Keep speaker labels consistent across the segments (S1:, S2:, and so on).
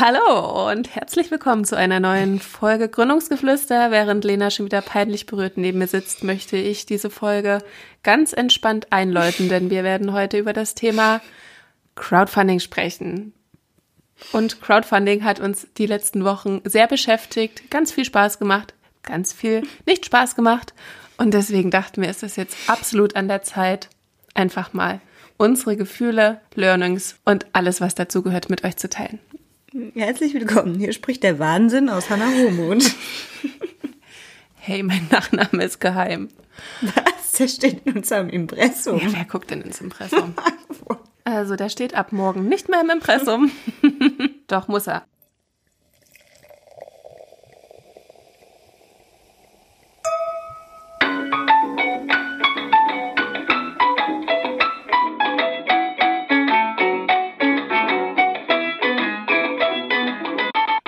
S1: Hallo und herzlich willkommen zu einer neuen Folge Gründungsgeflüster. Während Lena schon wieder peinlich berührt neben mir sitzt, möchte ich diese Folge ganz entspannt einläuten, denn wir werden heute über das Thema Crowdfunding sprechen. Und Crowdfunding hat uns die letzten Wochen sehr beschäftigt, ganz viel Spaß gemacht, ganz viel nicht Spaß gemacht. Und deswegen dachten wir, ist es jetzt absolut an der Zeit, einfach mal unsere Gefühle, Learnings und alles, was dazugehört, mit euch zu teilen.
S2: Herzlich willkommen. Hier spricht der Wahnsinn aus Hannah Hohmund.
S1: Hey, mein Nachname ist geheim.
S2: Was? Der steht in unserem Impressum.
S1: Ja, wer guckt denn ins Impressum? Also, der steht ab morgen nicht mehr im Impressum. Doch, muss er.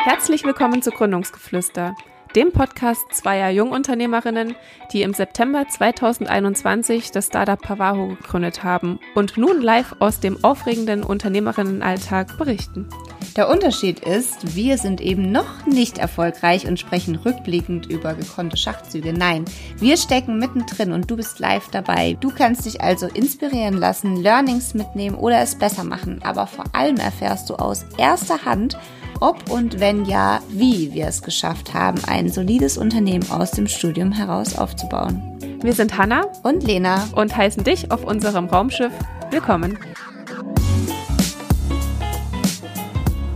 S1: Herzlich willkommen zu Gründungsgeflüster, dem Podcast zweier Jungunternehmerinnen, die im September 2021 das Startup Pavaho gegründet haben und nun live aus dem aufregenden Unternehmerinnenalltag berichten.
S2: Der Unterschied ist, wir sind eben noch nicht erfolgreich und sprechen rückblickend über gekonnte Schachzüge. Nein, wir stecken mittendrin und du bist live dabei. Du kannst dich also inspirieren lassen, Learnings mitnehmen oder es besser machen. Aber vor allem erfährst du aus erster Hand, ob und wenn ja, wie wir es geschafft haben, ein solides Unternehmen aus dem Studium heraus aufzubauen.
S1: Wir sind Hanna
S2: und Lena
S1: und heißen dich auf unserem Raumschiff willkommen.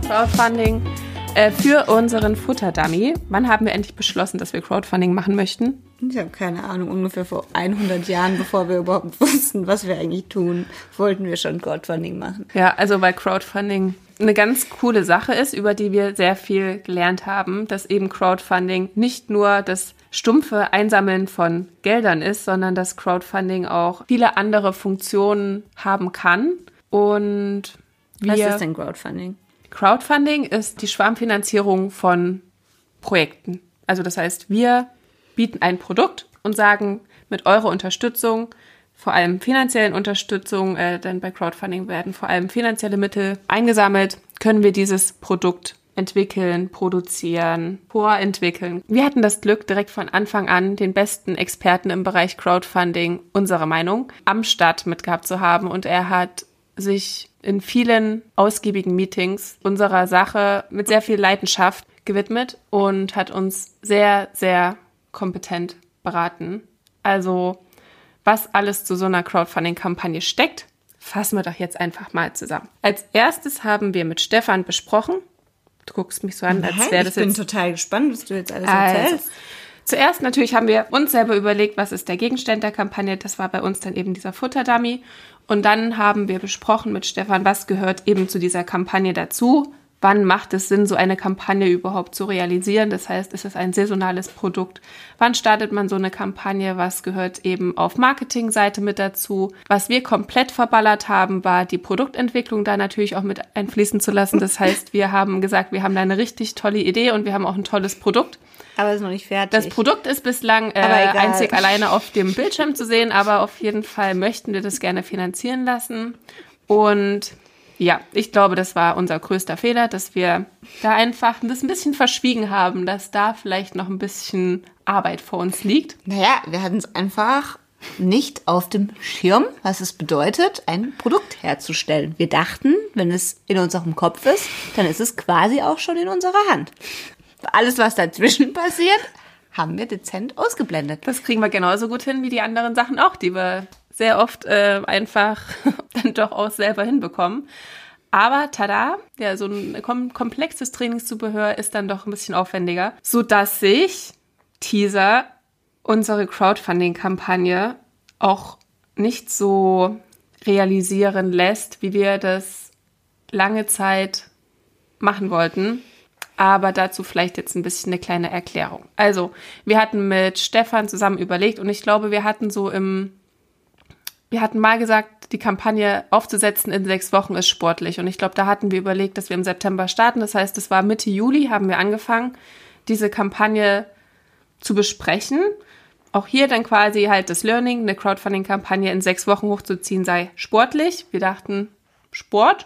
S1: Crowdfunding äh, für unseren Futterdummy. Wann haben wir endlich beschlossen, dass wir Crowdfunding machen möchten?
S2: Ich habe keine Ahnung, ungefähr vor 100 Jahren, bevor wir überhaupt wussten, was wir eigentlich tun, wollten wir schon Crowdfunding machen.
S1: Ja, also weil Crowdfunding eine ganz coole Sache ist, über die wir sehr viel gelernt haben, dass eben Crowdfunding nicht nur das stumpfe Einsammeln von Geldern ist, sondern dass Crowdfunding auch viele andere Funktionen haben kann. Und wir,
S2: Was ist denn Crowdfunding?
S1: Crowdfunding ist die Schwarmfinanzierung von Projekten. Also das heißt, wir bieten ein Produkt und sagen, mit eurer Unterstützung vor allem finanziellen Unterstützung, äh, denn bei Crowdfunding werden vor allem finanzielle Mittel eingesammelt, können wir dieses Produkt entwickeln, produzieren, vorentwickeln. Wir hatten das Glück, direkt von Anfang an den besten Experten im Bereich Crowdfunding unserer Meinung am Start mitgehabt zu haben und er hat sich in vielen ausgiebigen Meetings unserer Sache mit sehr viel Leidenschaft gewidmet und hat uns sehr, sehr kompetent beraten. Also was alles zu so einer Crowdfunding-Kampagne steckt, fassen wir doch jetzt einfach mal zusammen. Als erstes haben wir mit Stefan besprochen. Du guckst mich so an, als wäre das
S2: jetzt.
S1: Ich
S2: bin total gespannt, was du jetzt alles also, erzählst.
S1: Zuerst natürlich haben wir uns selber überlegt, was ist der Gegenstand der Kampagne. Das war bei uns dann eben dieser Futterdummy. Und dann haben wir besprochen mit Stefan, was gehört eben zu dieser Kampagne dazu wann macht es Sinn, so eine Kampagne überhaupt zu realisieren? Das heißt, ist es ein saisonales Produkt? Wann startet man so eine Kampagne? Was gehört eben auf Marketingseite mit dazu? Was wir komplett verballert haben, war die Produktentwicklung da natürlich auch mit einfließen zu lassen. Das heißt, wir haben gesagt, wir haben da eine richtig tolle Idee und wir haben auch ein tolles Produkt.
S2: Aber es ist noch nicht fertig.
S1: Das Produkt ist bislang äh, einzig alleine auf dem Bildschirm zu sehen, aber auf jeden Fall möchten wir das gerne finanzieren lassen. Und ja, ich glaube, das war unser größter Fehler, dass wir da einfach das ein bisschen verschwiegen haben, dass da vielleicht noch ein bisschen Arbeit vor uns liegt.
S2: Naja, wir hatten es einfach nicht auf dem Schirm, was es bedeutet, ein Produkt herzustellen. Wir dachten, wenn es in unserem Kopf ist, dann ist es quasi auch schon in unserer Hand. Alles, was dazwischen passiert, haben wir dezent ausgeblendet.
S1: Das kriegen wir genauso gut hin wie die anderen Sachen auch, die wir sehr oft äh, einfach dann doch auch selber hinbekommen. Aber tada, ja, so ein kom komplexes Trainingszubehör ist dann doch ein bisschen aufwendiger, sodass sich Teaser unsere Crowdfunding-Kampagne auch nicht so realisieren lässt, wie wir das lange Zeit machen wollten. Aber dazu vielleicht jetzt ein bisschen eine kleine Erklärung. Also, wir hatten mit Stefan zusammen überlegt und ich glaube, wir hatten so im wir hatten mal gesagt, die Kampagne aufzusetzen in sechs Wochen ist sportlich. Und ich glaube, da hatten wir überlegt, dass wir im September starten. Das heißt, es war Mitte Juli, haben wir angefangen, diese Kampagne zu besprechen. Auch hier dann quasi halt das Learning, eine Crowdfunding-Kampagne in sechs Wochen hochzuziehen sei sportlich. Wir dachten, Sport,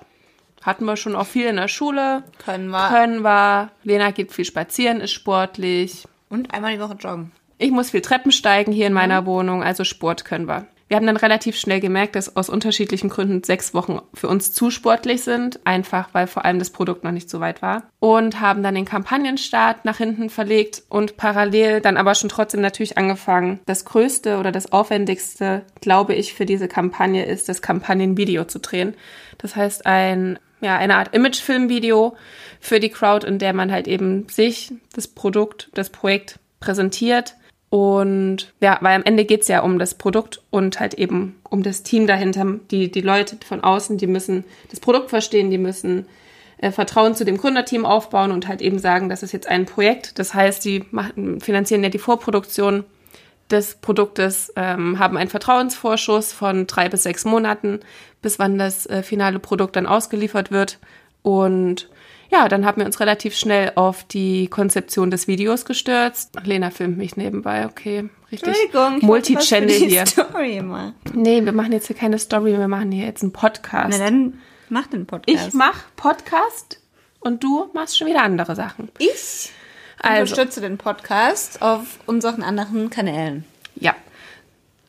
S1: hatten wir schon auch viel in der Schule.
S2: Können wir.
S1: Können wir. Lena geht viel spazieren, ist sportlich.
S2: Und einmal die Woche joggen.
S1: Ich muss viel Treppen steigen hier in meiner Wohnung, also Sport können wir. Wir haben dann relativ schnell gemerkt, dass aus unterschiedlichen Gründen sechs Wochen für uns zu sportlich sind, einfach weil vor allem das Produkt noch nicht so weit war. Und haben dann den Kampagnenstart nach hinten verlegt und parallel dann aber schon trotzdem natürlich angefangen. Das Größte oder das Aufwendigste, glaube ich, für diese Kampagne ist, das Kampagnenvideo zu drehen. Das heißt, ein ja, eine Art Imagefilmvideo für die Crowd, in der man halt eben sich, das Produkt, das Projekt präsentiert und ja, weil am Ende geht's ja um das Produkt und halt eben um das Team dahinter. Die, die Leute von außen, die müssen das Produkt verstehen, die müssen äh, Vertrauen zu dem Gründerteam aufbauen und halt eben sagen, das ist jetzt ein Projekt. Das heißt, die machen, finanzieren ja die Vorproduktion des Produktes, ähm, haben einen Vertrauensvorschuss von drei bis sechs Monaten, bis wann das äh, finale Produkt dann ausgeliefert wird. Und ja, dann haben wir uns relativ schnell auf die Konzeption des Videos gestürzt. Lena filmt mich nebenbei, okay. Richtig Multi-Channel hier. Story mal. Nee, wir machen jetzt hier keine Story, wir machen hier jetzt einen Podcast.
S2: Na dann mach den Podcast.
S1: Ich mach Podcast und du machst schon wieder andere Sachen.
S2: Ich also. unterstütze den Podcast auf unseren anderen Kanälen.
S1: Ja,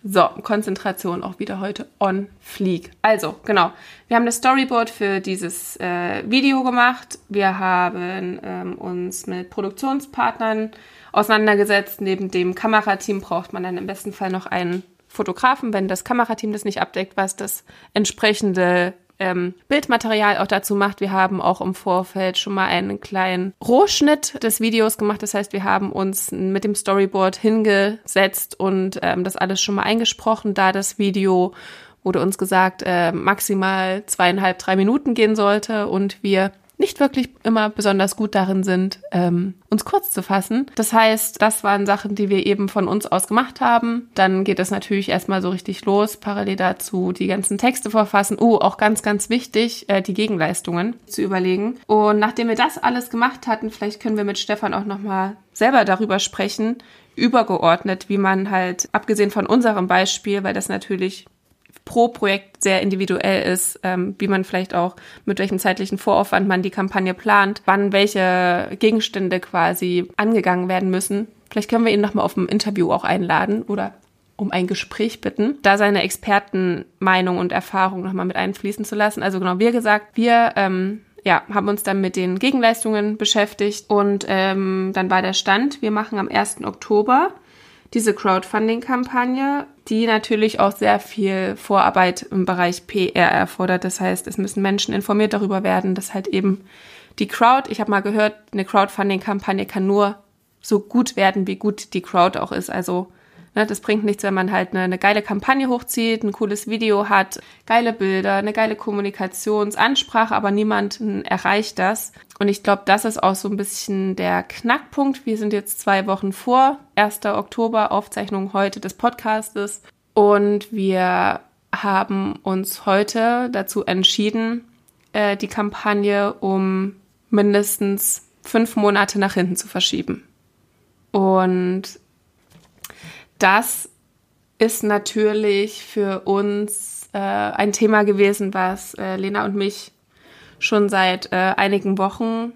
S1: so, Konzentration auch wieder heute on fleek. Also, genau. Wir haben das Storyboard für dieses äh, Video gemacht. Wir haben ähm, uns mit Produktionspartnern auseinandergesetzt. Neben dem Kamerateam braucht man dann im besten Fall noch einen Fotografen, wenn das Kamerateam das nicht abdeckt, was das entsprechende ähm, Bildmaterial auch dazu macht. Wir haben auch im Vorfeld schon mal einen kleinen Rohschnitt des Videos gemacht. Das heißt, wir haben uns mit dem Storyboard hingesetzt und ähm, das alles schon mal eingesprochen, da das Video wurde uns gesagt, äh, maximal zweieinhalb, drei Minuten gehen sollte und wir nicht wirklich immer besonders gut darin sind, ähm, uns kurz zu fassen. Das heißt, das waren Sachen, die wir eben von uns aus gemacht haben. Dann geht es natürlich erstmal so richtig los, parallel dazu die ganzen Texte verfassen. Oh, auch ganz, ganz wichtig, äh, die Gegenleistungen zu überlegen. Und nachdem wir das alles gemacht hatten, vielleicht können wir mit Stefan auch nochmal selber darüber sprechen, übergeordnet, wie man halt, abgesehen von unserem Beispiel, weil das natürlich pro Projekt sehr individuell ist, ähm, wie man vielleicht auch mit welchem zeitlichen Voraufwand man die Kampagne plant, wann welche Gegenstände quasi angegangen werden müssen. Vielleicht können wir ihn nochmal auf ein Interview auch einladen oder um ein Gespräch bitten, da seine Expertenmeinung und Erfahrung nochmal mit einfließen zu lassen. Also genau, wie gesagt, wir ähm, ja, haben uns dann mit den Gegenleistungen beschäftigt und ähm, dann war der Stand, wir machen am 1. Oktober diese Crowdfunding-Kampagne, die natürlich auch sehr viel Vorarbeit im Bereich PR erfordert. Das heißt, es müssen Menschen informiert darüber werden, dass halt eben die Crowd, ich habe mal gehört, eine Crowdfunding-Kampagne kann nur so gut werden, wie gut die Crowd auch ist. Also Ne, das bringt nichts, wenn man halt eine, eine, geile Kampagne hochzieht, ein cooles Video hat, geile Bilder, eine geile Kommunikationsansprache, aber niemanden erreicht das. Und ich glaube, das ist auch so ein bisschen der Knackpunkt. Wir sind jetzt zwei Wochen vor 1. Oktober, Aufzeichnung heute des Podcastes. Und wir haben uns heute dazu entschieden, äh, die Kampagne um mindestens fünf Monate nach hinten zu verschieben. Und das ist natürlich für uns äh, ein Thema gewesen, was äh, Lena und mich schon seit äh, einigen Wochen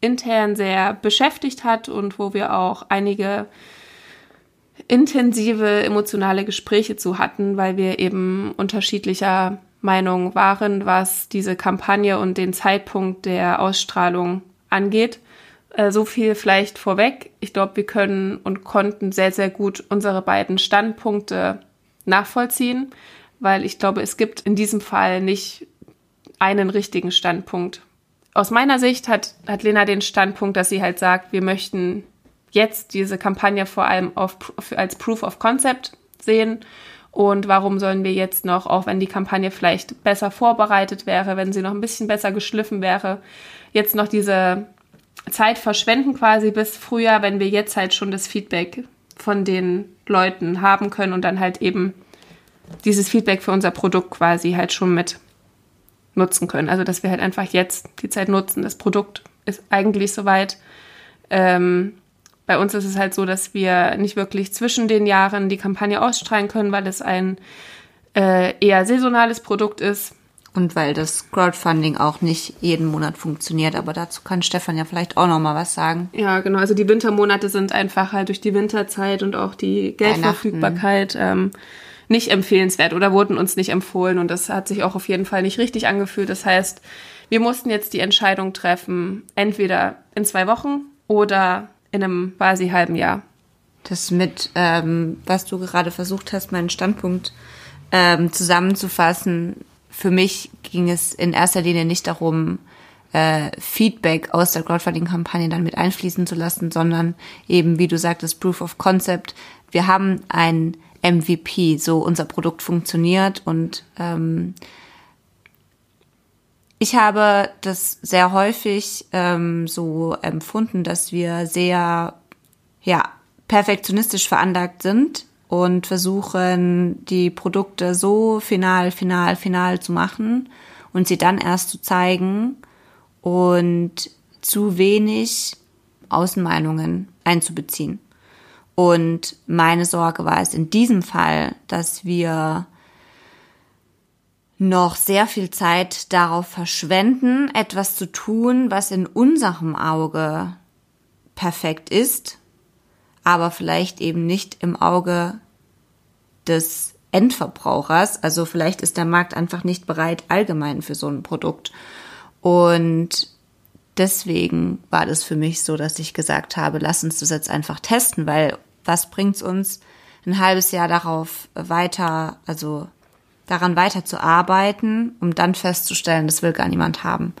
S1: intern sehr beschäftigt hat und wo wir auch einige intensive emotionale Gespräche zu hatten, weil wir eben unterschiedlicher Meinung waren, was diese Kampagne und den Zeitpunkt der Ausstrahlung angeht. Äh, so viel vielleicht vorweg. Ich glaube, wir können und konnten sehr, sehr gut unsere beiden Standpunkte nachvollziehen, weil ich glaube, es gibt in diesem Fall nicht einen richtigen Standpunkt. Aus meiner Sicht hat, hat Lena den Standpunkt, dass sie halt sagt, wir möchten jetzt diese Kampagne vor allem auf, als Proof of Concept sehen. Und warum sollen wir jetzt noch, auch wenn die Kampagne vielleicht besser vorbereitet wäre, wenn sie noch ein bisschen besser geschliffen wäre, jetzt noch diese Zeit verschwenden quasi bis Frühjahr, wenn wir jetzt halt schon das Feedback von den Leuten haben können und dann halt eben dieses Feedback für unser Produkt quasi halt schon mit nutzen können. Also dass wir halt einfach jetzt die Zeit nutzen. Das Produkt ist eigentlich soweit. Ähm, bei uns ist es halt so, dass wir nicht wirklich zwischen den Jahren die Kampagne ausstrahlen können, weil es ein äh, eher saisonales Produkt ist
S2: Und weil das Crowdfunding auch nicht jeden Monat funktioniert, aber dazu kann Stefan ja vielleicht auch noch mal was sagen.
S1: Ja, genau. Also die Wintermonate sind einfach halt durch die Winterzeit und auch die Geldverfügbarkeit ähm, nicht empfehlenswert oder wurden uns nicht empfohlen und das hat sich auch auf jeden Fall nicht richtig angefühlt. Das heißt, wir mussten jetzt die Entscheidung treffen, entweder in zwei Wochen oder in einem quasi halben Jahr.
S2: Das mit, ähm, was du gerade versucht hast, meinen Standpunkt ähm, zusammenzufassen, für mich ging es in erster Linie nicht darum, äh, Feedback aus der Crowdfunding-Kampagne dann mit einfließen zu lassen, sondern eben, wie du sagtest, Proof of Concept. Wir haben ein MVP, so unser Produkt funktioniert und ähm, ich habe das sehr häufig ähm, so empfunden, dass wir sehr ja perfektionistisch veranlagt sind und versuchen, die Produkte so final, final, final zu machen und sie dann erst zu zeigen und zu wenig Außenmeinungen einzubeziehen. Und meine Sorge war es in diesem Fall, dass wir noch sehr viel Zeit darauf verschwenden, etwas zu tun, was in unserem Auge perfekt ist aber vielleicht eben nicht im Auge des Endverbrauchers. Also vielleicht ist der Markt einfach nicht bereit allgemein für so ein Produkt. Und deswegen war das für mich so, dass ich gesagt habe, lass uns das jetzt einfach testen, weil was bringt's uns ein halbes Jahr darauf weiter, also daran weiter zu arbeiten, um dann festzustellen, das will gar niemand haben.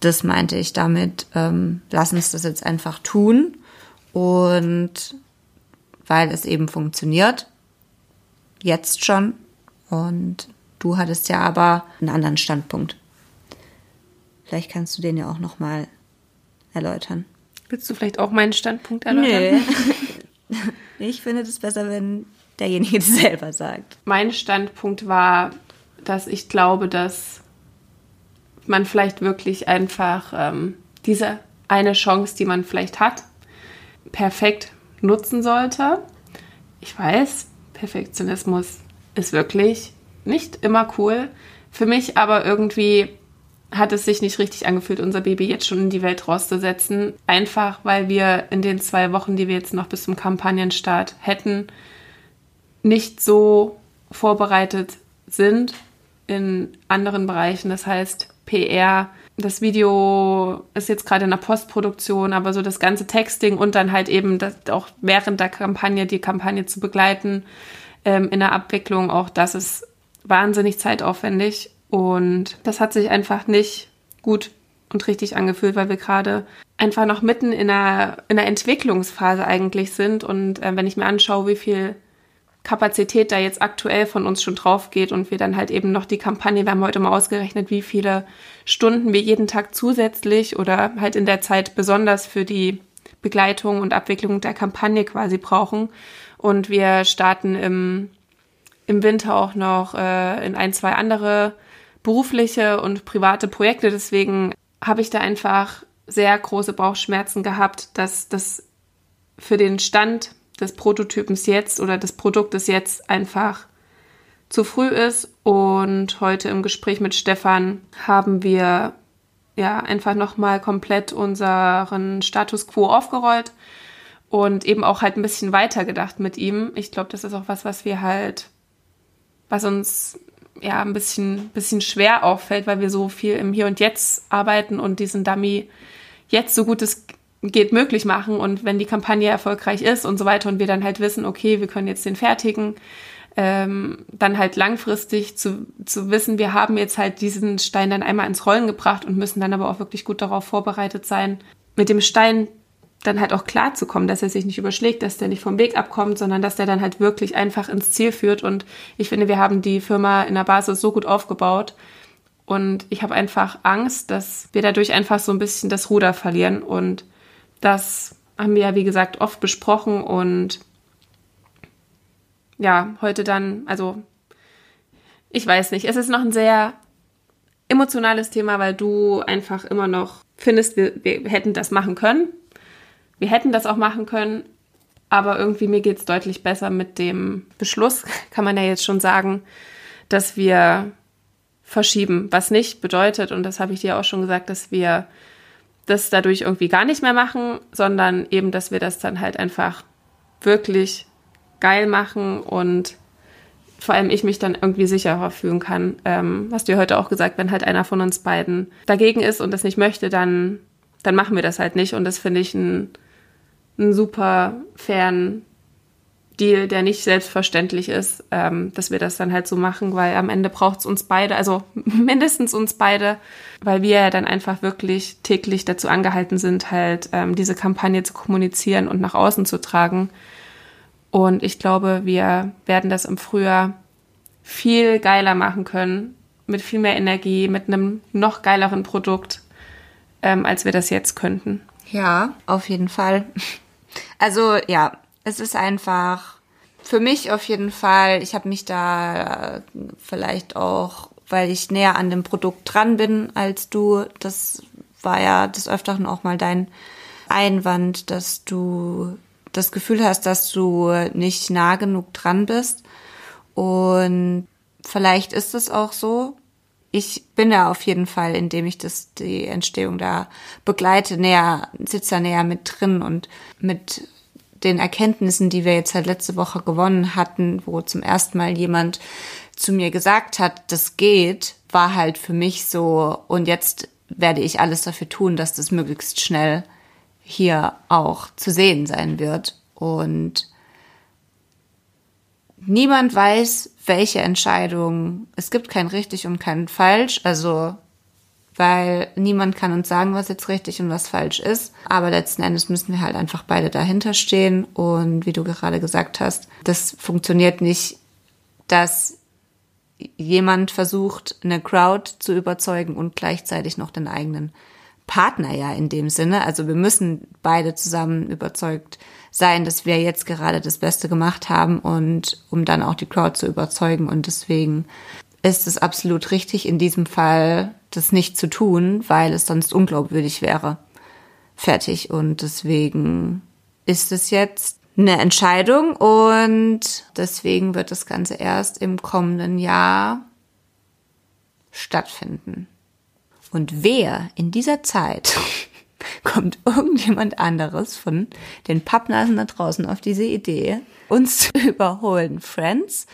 S2: Das meinte ich damit, ähm, lass uns das jetzt einfach tun und weil es eben funktioniert, jetzt schon. Und du hattest ja aber einen anderen Standpunkt. Vielleicht kannst du den ja auch nochmal erläutern.
S1: Willst du vielleicht auch meinen Standpunkt erläutern?
S2: Nö. ich finde es besser, wenn derjenige es selber sagt.
S1: Mein Standpunkt war, dass ich glaube, dass man vielleicht wirklich einfach ähm, diese eine Chance, die man vielleicht hat, perfekt nutzen sollte. Ich weiß, Perfektionismus ist wirklich nicht immer cool. Für mich aber irgendwie hat es sich nicht richtig angefühlt, unser Baby jetzt schon in die Welt rauszusetzen. Einfach weil wir in den zwei Wochen, die wir jetzt noch bis zum Kampagnenstart hätten, nicht so vorbereitet sind in anderen Bereichen. Das heißt, PR, das Video ist jetzt gerade in der Postproduktion, aber so das ganze Texting und dann halt eben auch während der Kampagne die Kampagne zu begleiten ähm, in der Abwicklung, auch das ist wahnsinnig zeitaufwendig und das hat sich einfach nicht gut und richtig angefühlt, weil wir gerade einfach noch mitten in einer, in einer Entwicklungsphase eigentlich sind und äh, wenn ich mir anschaue, wie viel Kapazität da jetzt aktuell von uns schon drauf geht und wir dann halt eben noch die Kampagne, wir haben heute mal ausgerechnet, wie viele Stunden wir jeden Tag zusätzlich oder halt in der Zeit besonders für die Begleitung und Abwicklung der Kampagne quasi brauchen. Und wir starten im, im Winter auch noch äh, in ein, zwei andere berufliche und private Projekte. Deswegen habe ich da einfach sehr große Bauchschmerzen gehabt, dass das für den Stand des Prototypens jetzt oder des Produktes jetzt einfach zu früh ist. Und heute im Gespräch mit Stefan haben wir ja einfach nochmal komplett unseren Status quo aufgerollt und eben auch halt ein bisschen weiter gedacht mit ihm. Ich glaube, das ist auch was, was wir halt, was uns ja ein bisschen, bisschen schwer auffällt, weil wir so viel im Hier und Jetzt arbeiten und diesen Dummy jetzt so gut es geht möglich machen und wenn die Kampagne erfolgreich ist und so weiter und wir dann halt wissen, okay, wir können jetzt den fertigen, ähm, dann halt langfristig zu, zu wissen, wir haben jetzt halt diesen Stein dann einmal ins Rollen gebracht und müssen dann aber auch wirklich gut darauf vorbereitet sein, mit dem Stein dann halt auch klar zu kommen, dass er sich nicht überschlägt, dass der nicht vom Weg abkommt, sondern dass der dann halt wirklich einfach ins Ziel führt. Und ich finde, wir haben die Firma in der Basis so gut aufgebaut. Und ich habe einfach Angst, dass wir dadurch einfach so ein bisschen das Ruder verlieren und das haben wir ja, wie gesagt, oft besprochen und ja, heute dann, also ich weiß nicht, es ist noch ein sehr emotionales Thema, weil du einfach immer noch findest, wir, wir hätten das machen können. Wir hätten das auch machen können, aber irgendwie mir geht es deutlich besser mit dem Beschluss, kann man ja jetzt schon sagen, dass wir verschieben. Was nicht bedeutet, und das habe ich dir auch schon gesagt, dass wir das dadurch irgendwie gar nicht mehr machen, sondern eben, dass wir das dann halt einfach wirklich geil machen und vor allem ich mich dann irgendwie sicherer fühlen kann. Ähm, hast du ja heute auch gesagt, wenn halt einer von uns beiden dagegen ist und das nicht möchte, dann, dann machen wir das halt nicht. Und das finde ich einen, einen super fairen Deal, der nicht selbstverständlich ist, ähm, dass wir das dann halt so machen, weil am Ende braucht es uns beide, also mindestens uns beide, weil wir ja dann einfach wirklich täglich dazu angehalten sind, halt ähm, diese Kampagne zu kommunizieren und nach außen zu tragen. Und ich glaube, wir werden das im Frühjahr viel geiler machen können, mit viel mehr Energie, mit einem noch geileren Produkt, ähm, als wir das jetzt könnten.
S2: Ja, auf jeden Fall. Also ja, es ist einfach für mich auf jeden Fall, ich habe mich da vielleicht auch, weil ich näher an dem Produkt dran bin als du, das war ja des Öfteren auch mal dein Einwand, dass du das Gefühl hast, dass du nicht nah genug dran bist. Und vielleicht ist es auch so. Ich bin ja auf jeden Fall, indem ich das, die Entstehung da begleite, näher, sitze da näher mit drin und mit den Erkenntnissen, die wir jetzt halt letzte Woche gewonnen hatten, wo zum ersten Mal jemand zu mir gesagt hat, das geht, war halt für mich so, und jetzt werde ich alles dafür tun, dass das möglichst schnell hier auch zu sehen sein wird. Und niemand weiß, welche Entscheidung, es gibt kein richtig und kein falsch, also weil niemand kann uns sagen, was jetzt richtig und was falsch ist. Aber letzten Endes müssen wir halt einfach beide dahinter stehen. Und wie du gerade gesagt hast, das funktioniert nicht, dass jemand versucht, eine Crowd zu überzeugen und gleichzeitig noch den eigenen Partner ja in dem Sinne. Also wir müssen beide zusammen überzeugt sein, dass wir jetzt gerade das Beste gemacht haben und um dann auch die Crowd zu überzeugen. Und deswegen ist es absolut richtig, in diesem Fall das nicht zu tun, weil es sonst unglaubwürdig wäre. Fertig. Und deswegen ist es jetzt eine Entscheidung und deswegen wird das Ganze erst im kommenden Jahr stattfinden. Und wer in dieser Zeit kommt irgendjemand anderes von den Pappnasen da draußen auf diese Idee, uns zu überholen, Friends,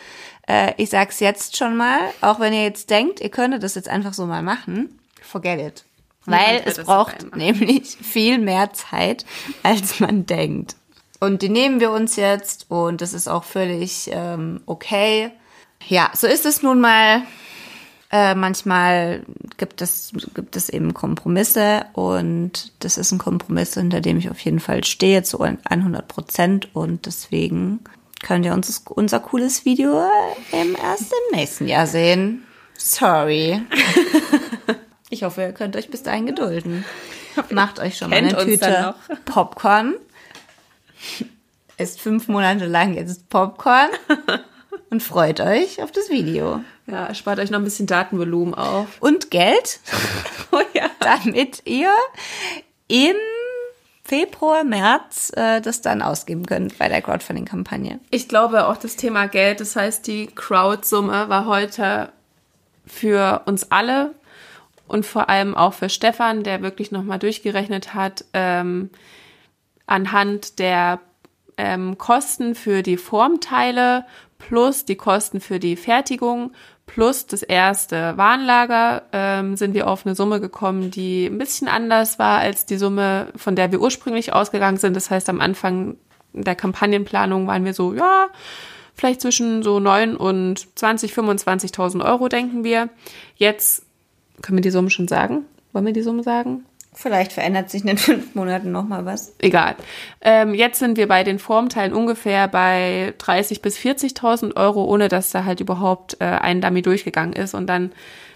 S2: äh, ich sag's jetzt schon mal, auch wenn ihr jetzt denkt, ihr könntet das jetzt einfach so mal machen, forget it. Weil es braucht nämlich viel mehr Zeit, als man denkt. Und die nehmen wir uns jetzt und das ist auch völlig ähm, okay. Ja, so ist es nun mal. Äh, manchmal gibt es, gibt es eben Kompromisse und das ist ein Kompromiss, hinter dem ich auf jeden Fall stehe zu 100 Prozent und deswegen könnt ihr uns unser cooles Video im erst im nächsten Jahr sehen. Sorry. Ich hoffe, ihr könnt euch bis dahin gedulden. Macht euch schon mal eine Tüte Popcorn. Ist fünf Monate lang jetzt Popcorn und freut euch auf das Video.
S1: Ja, spart euch noch ein bisschen Datenvolumen auf.
S2: Und Geld, oh ja. damit ihr im Februar, März äh, das dann ausgeben könnt bei der Crowdfunding-Kampagne.
S1: Ich glaube auch das Thema Geld, das heißt die Crowdsumme war heute für uns alle und vor allem auch für Stefan, der wirklich nochmal durchgerechnet hat, ähm, anhand der ähm, Kosten für die Formteile plus die Kosten für die Fertigung plus das erste Warenlager ähm, sind wir auf eine Summe gekommen, die ein bisschen anders war als die Summe, von der wir ursprünglich ausgegangen sind. Das heißt, am Anfang der Kampagnenplanung waren wir so, ja, vielleicht zwischen so 9 und 20, 25.000 Euro, denken wir. Jetzt können wir die Summe schon sagen. Wollen wir die Summe sagen?
S2: Vielleicht verändert sich in den fünf Monaten nochmal was.
S1: Egal. Ähm, jetzt sind wir bei den Formteilen ungefähr bei 30.000 bis 40.000 Euro, ohne dass da halt überhaupt äh, ein Dummy durchgegangen ist. Und dann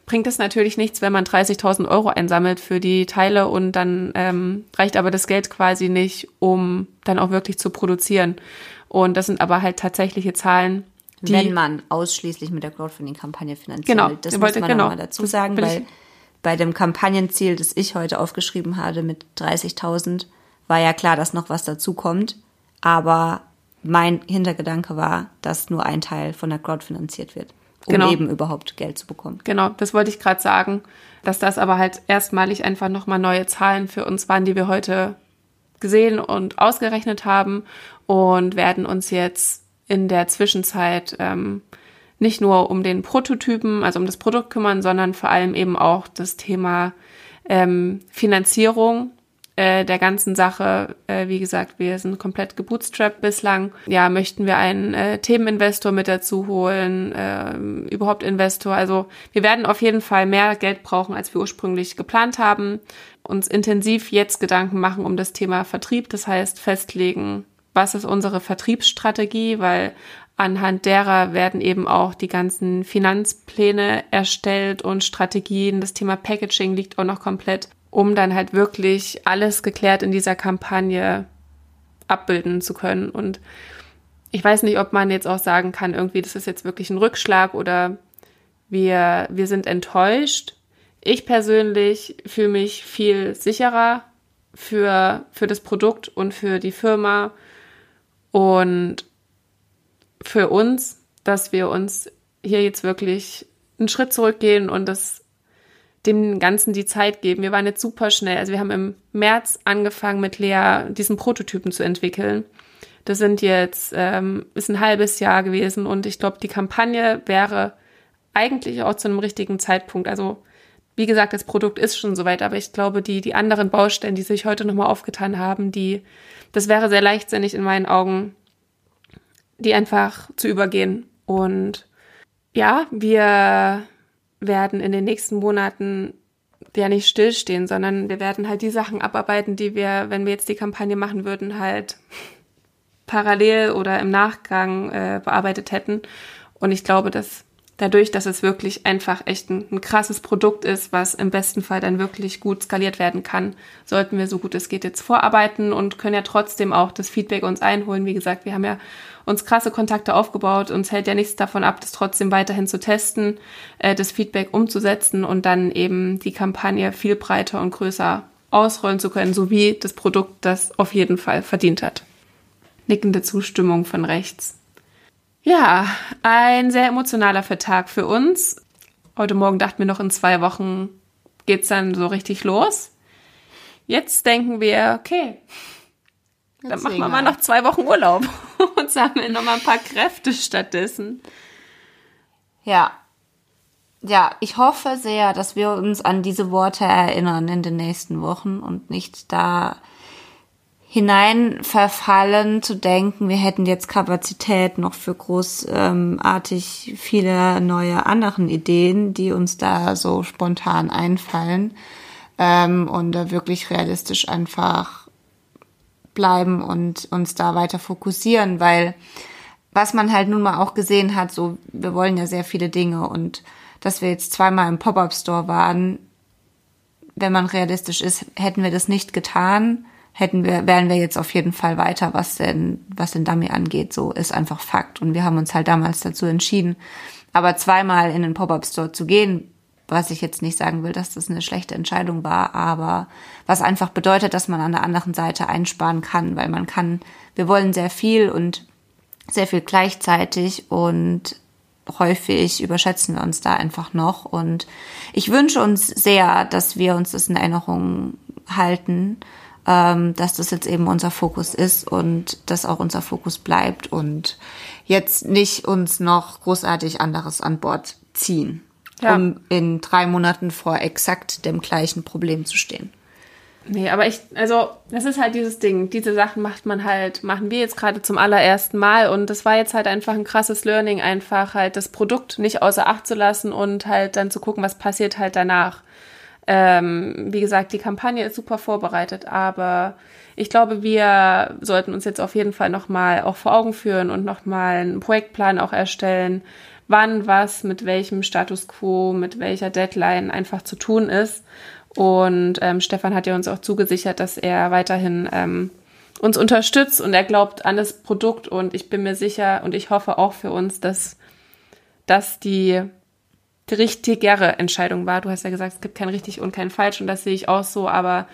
S1: bringt es natürlich nichts, wenn man 30.000 Euro einsammelt für die Teile und dann ähm, reicht aber das Geld quasi nicht, um dann auch wirklich zu produzieren. Und das sind aber halt tatsächliche Zahlen.
S2: Die, wenn man ausschließlich mit der Crowdfunding-Kampagne finanziert. Genau, das muss man genau. nochmal dazu sagen, weil bei dem Kampagnenziel, das ich heute aufgeschrieben habe mit 30.000, war ja klar, dass noch was dazu kommt. Aber mein Hintergedanke war, dass nur ein Teil von der Crowd finanziert wird. um
S1: Genau.
S2: eben überhaupt Geld zu bekommen.
S1: Genau, das wollte ich gerade sagen, dass das aber halt erstmalig einfach nochmal neue Zahlen für uns waren, die wir heute gesehen und ausgerechnet haben und werden uns jetzt in der Zwischenzeit ähm, nicht nur um den Prototypen, also um das Produkt kümmern, sondern vor allem eben auch das Thema ähm, Finanzierung äh, der ganzen Sache. Äh, wie gesagt, wir sind komplett gebootstrapped bislang. Ja, möchten wir einen äh, Themeninvestor mit dazu holen, ähm, überhaupt Investor. Also wir werden auf jeden Fall mehr Geld brauchen, als wir ursprünglich geplant haben. Uns intensiv jetzt Gedanken machen um das Thema Vertrieb. Das heißt, festlegen, was ist unsere Vertriebsstrategie, weil anhand derer werden eben auch die ganzen Finanzpläne erstellt und Strategien. Das Thema Packaging liegt auch noch komplett, um dann halt wirklich alles geklärt in dieser Kampagne abbilden zu können. Und ich weiß nicht, ob man jetzt auch sagen kann, irgendwie, das ist jetzt wirklich ein Rückschlag oder wir, wir sind enttäuscht. Ich persönlich fühle mich viel sicherer für, für das Produkt und für die Firma und für uns, dass wir uns hier jetzt wirklich einen Schritt zurückgehen und das dem Ganzen die Zeit geben. Wir waren jetzt super schnell. Also wir haben im März angefangen mit Lea diesen Prototypen zu entwickeln. Das sind jetzt, ähm, ist ein halbes Jahr gewesen und ich glaube, die Kampagne wäre eigentlich auch zu einem richtigen Zeitpunkt. Also wie gesagt, das Produkt ist schon soweit, aber ich glaube, die, die anderen Baustellen, die sich heute nochmal aufgetan haben, die, das wäre sehr leichtsinnig in meinen Augen, die einfach zu übergehen. Und ja, wir werden in den nächsten Monaten ja nicht stillstehen, sondern wir werden halt die Sachen abarbeiten, die wir, wenn wir jetzt die Kampagne machen würden, halt parallel oder im Nachgang äh, bearbeitet hätten. Und ich glaube, dass dadurch, dass es wirklich einfach echt ein, ein, krasses Produkt ist, was im besten Fall dann wirklich gut skaliert werden kann, sollten wir so gut es geht jetzt vorarbeiten und können ja trotzdem auch das Feedback uns einholen. Wie gesagt, wir haben ja uns krasse Kontakte aufgebaut. Uns hält ja nichts davon ab, das trotzdem weiterhin zu testen, äh, das Feedback umzusetzen und dann eben die Kampagne viel breiter und größer ausrollen zu können, sowie das Produkt das auf jeden Fall verdient hat. Nickende Zustimmung von rechts. Ja, ein sehr emotionaler Tag für uns. Heute Morgen dachten wir noch, in zwei Wochen geht's dann so richtig los. Jetzt denken wir, okay, dann
S2: Jetzt
S1: machen wir mal noch zwei Wochen Urlaub und sammeln noch mal ein paar Kräfte stattdessen.
S2: Ja. Ja, ich hoffe sehr, dass wir uns an diese Worte erinnern in den nächsten Wochen und nicht da hinein verfallen zu denken, wir hätten jetzt Kapazität noch für großartig viele neue anderen Ideen, die uns da so spontan einfallen ähm, und da wirklich realistisch einfach bleiben und uns da weiter fokussieren, weil was man halt nun mal auch gesehen hat, so wir wollen ja sehr viele Dinge und dass wir jetzt zweimal im Pop-up-Store waren, wenn man realistisch ist, hätten wir das nicht getan, hätten wir, wären wir jetzt auf jeden Fall weiter, was denn, was den Dummy angeht. So ist einfach Fakt. Und wir haben uns halt damals dazu entschieden. Aber zweimal in den Pop-Up-Store zu gehen, was ich jetzt nicht sagen will, dass das eine schlechte Entscheidung war, aber was einfach bedeutet, dass man an der anderen Seite einsparen kann, weil man kann, wir wollen sehr viel und sehr viel gleichzeitig und häufig überschätzen wir uns da einfach noch. Und ich wünsche uns sehr, dass wir uns das in Erinnerung halten, ähm, dass das jetzt eben unser Fokus ist und dass auch unser Fokus bleibt und jetzt nicht uns noch großartig anderes an Bord ziehen,
S1: Ja.
S2: um in drei Monaten vor exakt dem gleichen Problem zu stehen.
S1: Nee, aber ich, also, das ist halt dieses Ding. Diese Sachen macht man halt, machen wir jetzt gerade zum allerersten Mal und das war jetzt halt einfach ein krasses Learning, einfach halt das Produkt nicht außer Acht zu lassen und halt dann zu gucken, was passiert halt danach. Ähm, wie gesagt, die Kampagne ist super vorbereitet, aber ich glaube, wir sollten uns jetzt auf jeden Fall nochmal auch vor Augen führen und nochmal einen Projektplan auch erstellen, wann was mit welchem Status quo, mit welcher Deadline einfach zu tun ist. Und ähm, Stefan hat ja uns auch zugesichert, dass er weiterhin ähm, uns unterstützt und er glaubt an das Produkt und ich bin mir sicher und ich hoffe auch für uns, dass das die, die richtigere Entscheidung war. Du hast ja gesagt, es gibt kein richtig und kein falsch und das sehe ich auch so, aber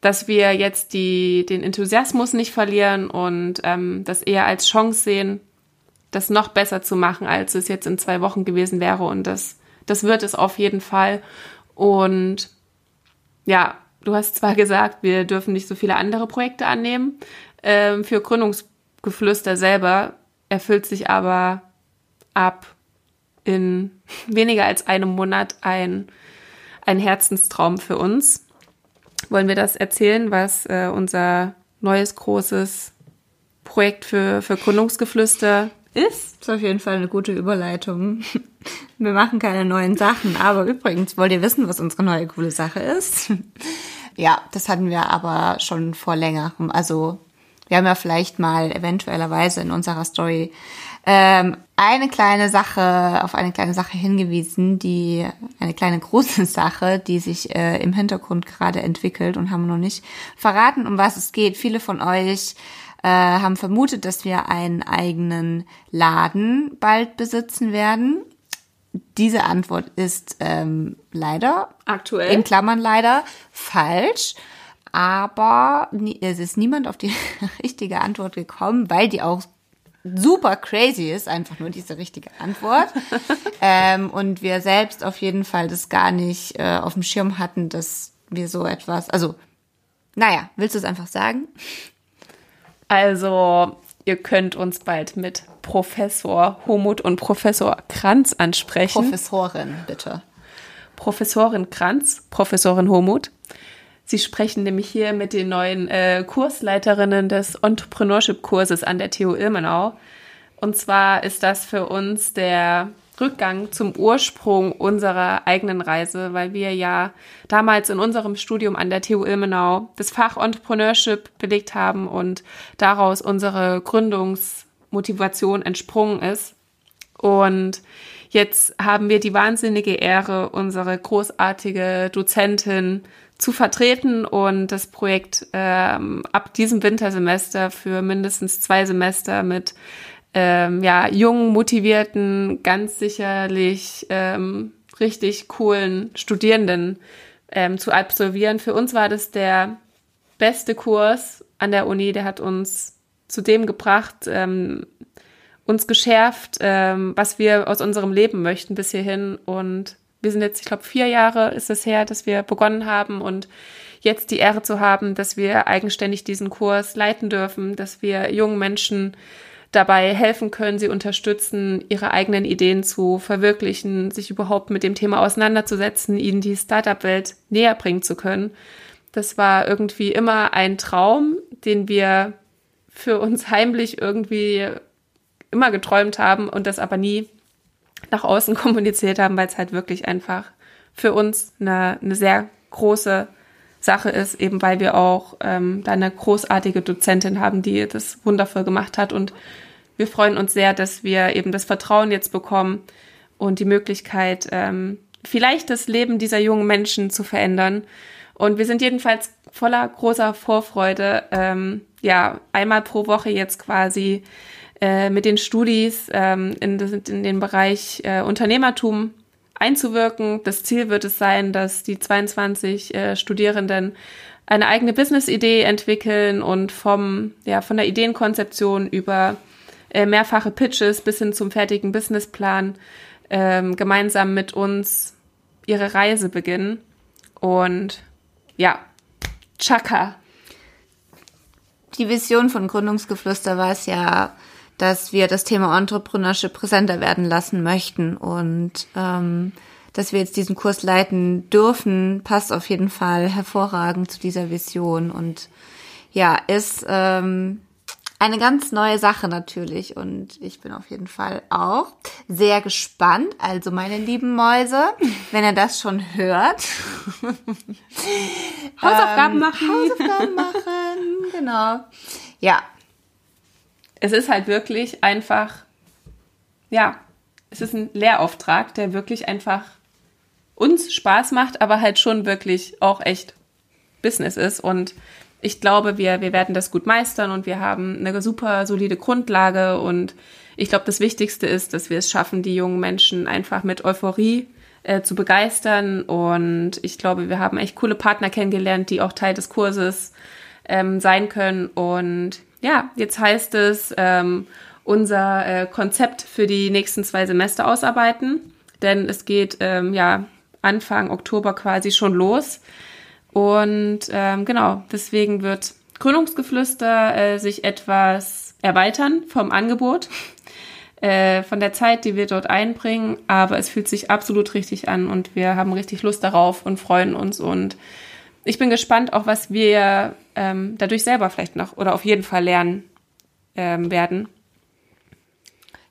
S1: dass wir jetzt die, den Enthusiasmus nicht verlieren und ähm, das eher als Chance sehen, das noch besser zu machen, als es jetzt in zwei Wochen gewesen wäre. Und das, das wird es auf jeden Fall. Und ja, du hast zwar gesagt, wir dürfen nicht so viele andere Projekte annehmen. Ähm, für Gründungsgeflüster selber erfüllt sich aber ab in weniger als einem Monat ein, ein Herzenstraum für uns. Wollen wir das erzählen, was äh, unser neues großes Projekt für, für Gründungsgeflüster ist?
S2: Das ist auf jeden Fall eine gute Überleitung. Wir machen keine neuen Sachen, aber übrigens, wollt ihr wissen, was unsere neue coole Sache ist? Ja, das hatten wir aber schon vor längerem. Also wir haben ja vielleicht mal eventuellerweise in unserer Story ähm, eine kleine Sache, auf eine kleine Sache hingewiesen, die, eine kleine große Sache, die sich äh, im Hintergrund gerade entwickelt und haben noch nicht verraten, um was es geht. Viele von euch äh, haben vermutet, dass wir einen eigenen Laden bald besitzen werden. Diese Antwort ist ähm, leider
S1: aktuell
S2: in Klammern leider falsch. Aber es ist niemand auf die richtige Antwort gekommen, weil die auch super crazy ist, einfach nur diese richtige Antwort. ähm, und wir selbst auf jeden Fall das gar nicht äh, auf dem Schirm hatten, dass wir so etwas, also, naja, willst du es einfach sagen?
S1: Also, ihr könnt uns bald mit Professor Homut und Professor Kranz ansprechen.
S2: Professorin, bitte.
S1: Professorin Kranz, Professorin Homut. Sie sprechen nämlich hier mit den neuen äh, Kursleiterinnen des Entrepreneurship-Kurses an der TU Ilmenau. Und zwar ist das für uns der Rückgang zum Ursprung unserer eigenen Reise, weil wir ja damals in unserem Studium an der TU Ilmenau das Fach Entrepreneurship belegt haben und daraus unsere Gründungsmotivation entsprungen ist. Und jetzt haben wir die wahnsinnige Ehre, unsere großartige Dozentin zu vertreten und das Projekt ähm, ab diesem Wintersemester für mindestens zwei Semester mit ähm, ja, jungen, motivierten, ganz sicherlich ähm, richtig coolen Studierenden ähm, zu absolvieren. Für uns war das der beste Kurs an der Uni, der hat uns zu dem gebracht, ähm, uns geschärft, ähm, was wir aus unserem Leben möchten bis hierhin und wir sind jetzt, ich glaube, vier Jahre ist es her, dass wir begonnen haben und jetzt die Ehre zu haben, dass wir eigenständig diesen Kurs leiten dürfen, dass wir jungen Menschen dabei helfen können, sie unterstützen, ihre eigenen Ideen zu verwirklichen, sich überhaupt mit dem Thema auseinanderzusetzen, ihnen die Startup-Welt näher bringen zu können. Das war irgendwie immer ein Traum, den wir für uns heimlich irgendwie immer geträumt haben und das aber nie nach außen kommuniziert haben, weil es halt wirklich einfach für uns eine, eine sehr große Sache ist, eben weil wir auch ähm, da eine großartige Dozentin haben, die das wundervoll gemacht hat. Und wir freuen uns sehr, dass wir eben das Vertrauen jetzt bekommen und die Möglichkeit, ähm, vielleicht das Leben dieser jungen Menschen zu verändern. Und wir sind jedenfalls voller großer Vorfreude, ähm, ja, einmal pro Woche jetzt quasi äh, mit den Studis ähm, in, in, den Bereich äh, Unternehmertum einzuwirken. Das Ziel wird es sein, dass die 22 äh, Studierenden eine eigene Business-Idee entwickeln und vom, ja, von der Ideenkonzeption über äh, mehrfache Pitches bis hin zum fertigen Businessplan ähm, gemeinsam mit uns ihre Reise beginnen. Und ja, Chaka.
S2: Die Vision von Gründungsgeflüster war es ja, dass wir das Thema Entrepreneurship präsenter werden lassen möchten und ähm, dass wir jetzt diesen Kurs leiten dürfen, passt auf jeden Fall hervorragend zu dieser Vision und ja, ist ähm, eine ganz neue Sache natürlich und ich bin auf jeden Fall auch sehr gespannt. Also meine lieben Mäuse, wenn ihr das schon hört.
S1: Hausaufgaben ähm, machen.
S2: Hausaufgaben machen, genau. Ja,
S1: es ist halt wirklich einfach, ja, es ist ein Lehrauftrag, der wirklich einfach uns Spaß macht, aber halt schon wirklich auch echt Business ist. Und ich glaube, wir, wir werden das gut meistern und wir haben eine super solide Grundlage. Und ich glaube, das Wichtigste ist, dass wir es schaffen, die jungen Menschen einfach mit Euphorie äh, zu begeistern. Und ich glaube, wir haben echt coole Partner kennengelernt, die auch Teil des Kurses ähm, sein können. Und ja, jetzt heißt es, ähm, unser äh, Konzept für die nächsten zwei Semester ausarbeiten. Denn es geht ähm, ja Anfang Oktober quasi schon los. Und ähm, genau, deswegen wird Gründungsgeflüster äh, sich etwas erweitern vom Angebot, äh, von der Zeit, die wir dort einbringen. Aber es fühlt sich absolut richtig an und wir haben richtig Lust darauf und freuen uns. Und ich bin gespannt, auch was wir ähm, dadurch selber vielleicht noch oder auf jeden Fall lernen ähm, werden.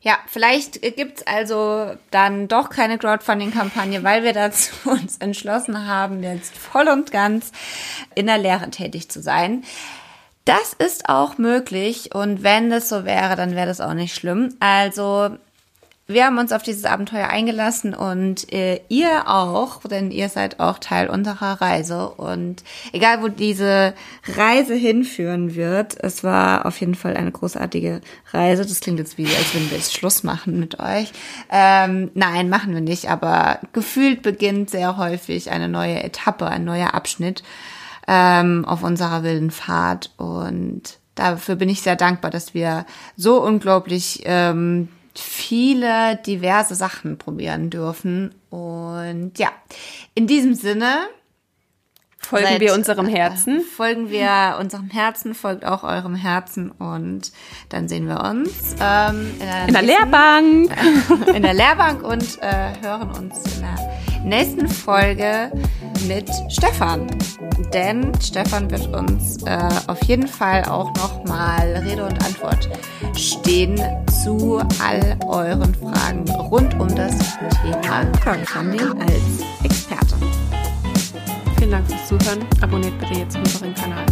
S2: Ja, vielleicht gibt's also dann doch keine Crowdfunding-Kampagne, weil wir dazu uns entschlossen haben, jetzt voll und ganz in der Lehre tätig zu sein. Das ist auch möglich und wenn das so wäre, dann wäre das auch nicht schlimm. Also wir haben uns auf dieses Abenteuer eingelassen und äh, ihr auch, denn ihr seid auch Teil unserer Reise. Und egal, wo diese Reise hinführen wird, es war auf jeden Fall eine großartige Reise. Das klingt jetzt wie, als würden wir jetzt Schluss machen mit euch. Ähm, nein, machen wir nicht, aber gefühlt beginnt sehr häufig eine neue Etappe, ein neuer Abschnitt ähm, auf unserer wilden Fahrt. Und dafür bin ich sehr dankbar, dass wir so unglaublich ähm, viele diverse Sachen probieren dürfen. Und ja, in diesem Sinne.
S1: Folgen seid, wir unserem Herzen. Äh,
S2: folgen wir unserem Herzen, folgt auch eurem Herzen und dann sehen wir uns ähm,
S1: in, der, in der Lehrbank.
S2: in der Lehrbank und äh, hören uns in der nächsten Folge mit Stefan. Denn Stefan wird uns äh, auf jeden Fall auch nochmal Rede und Antwort stehen zu all euren Fragen rund um das Thema Crowdfunding als Experte.
S1: Vielen Dank fürs Zuhören. Abonniert bitte jetzt unseren Kanal.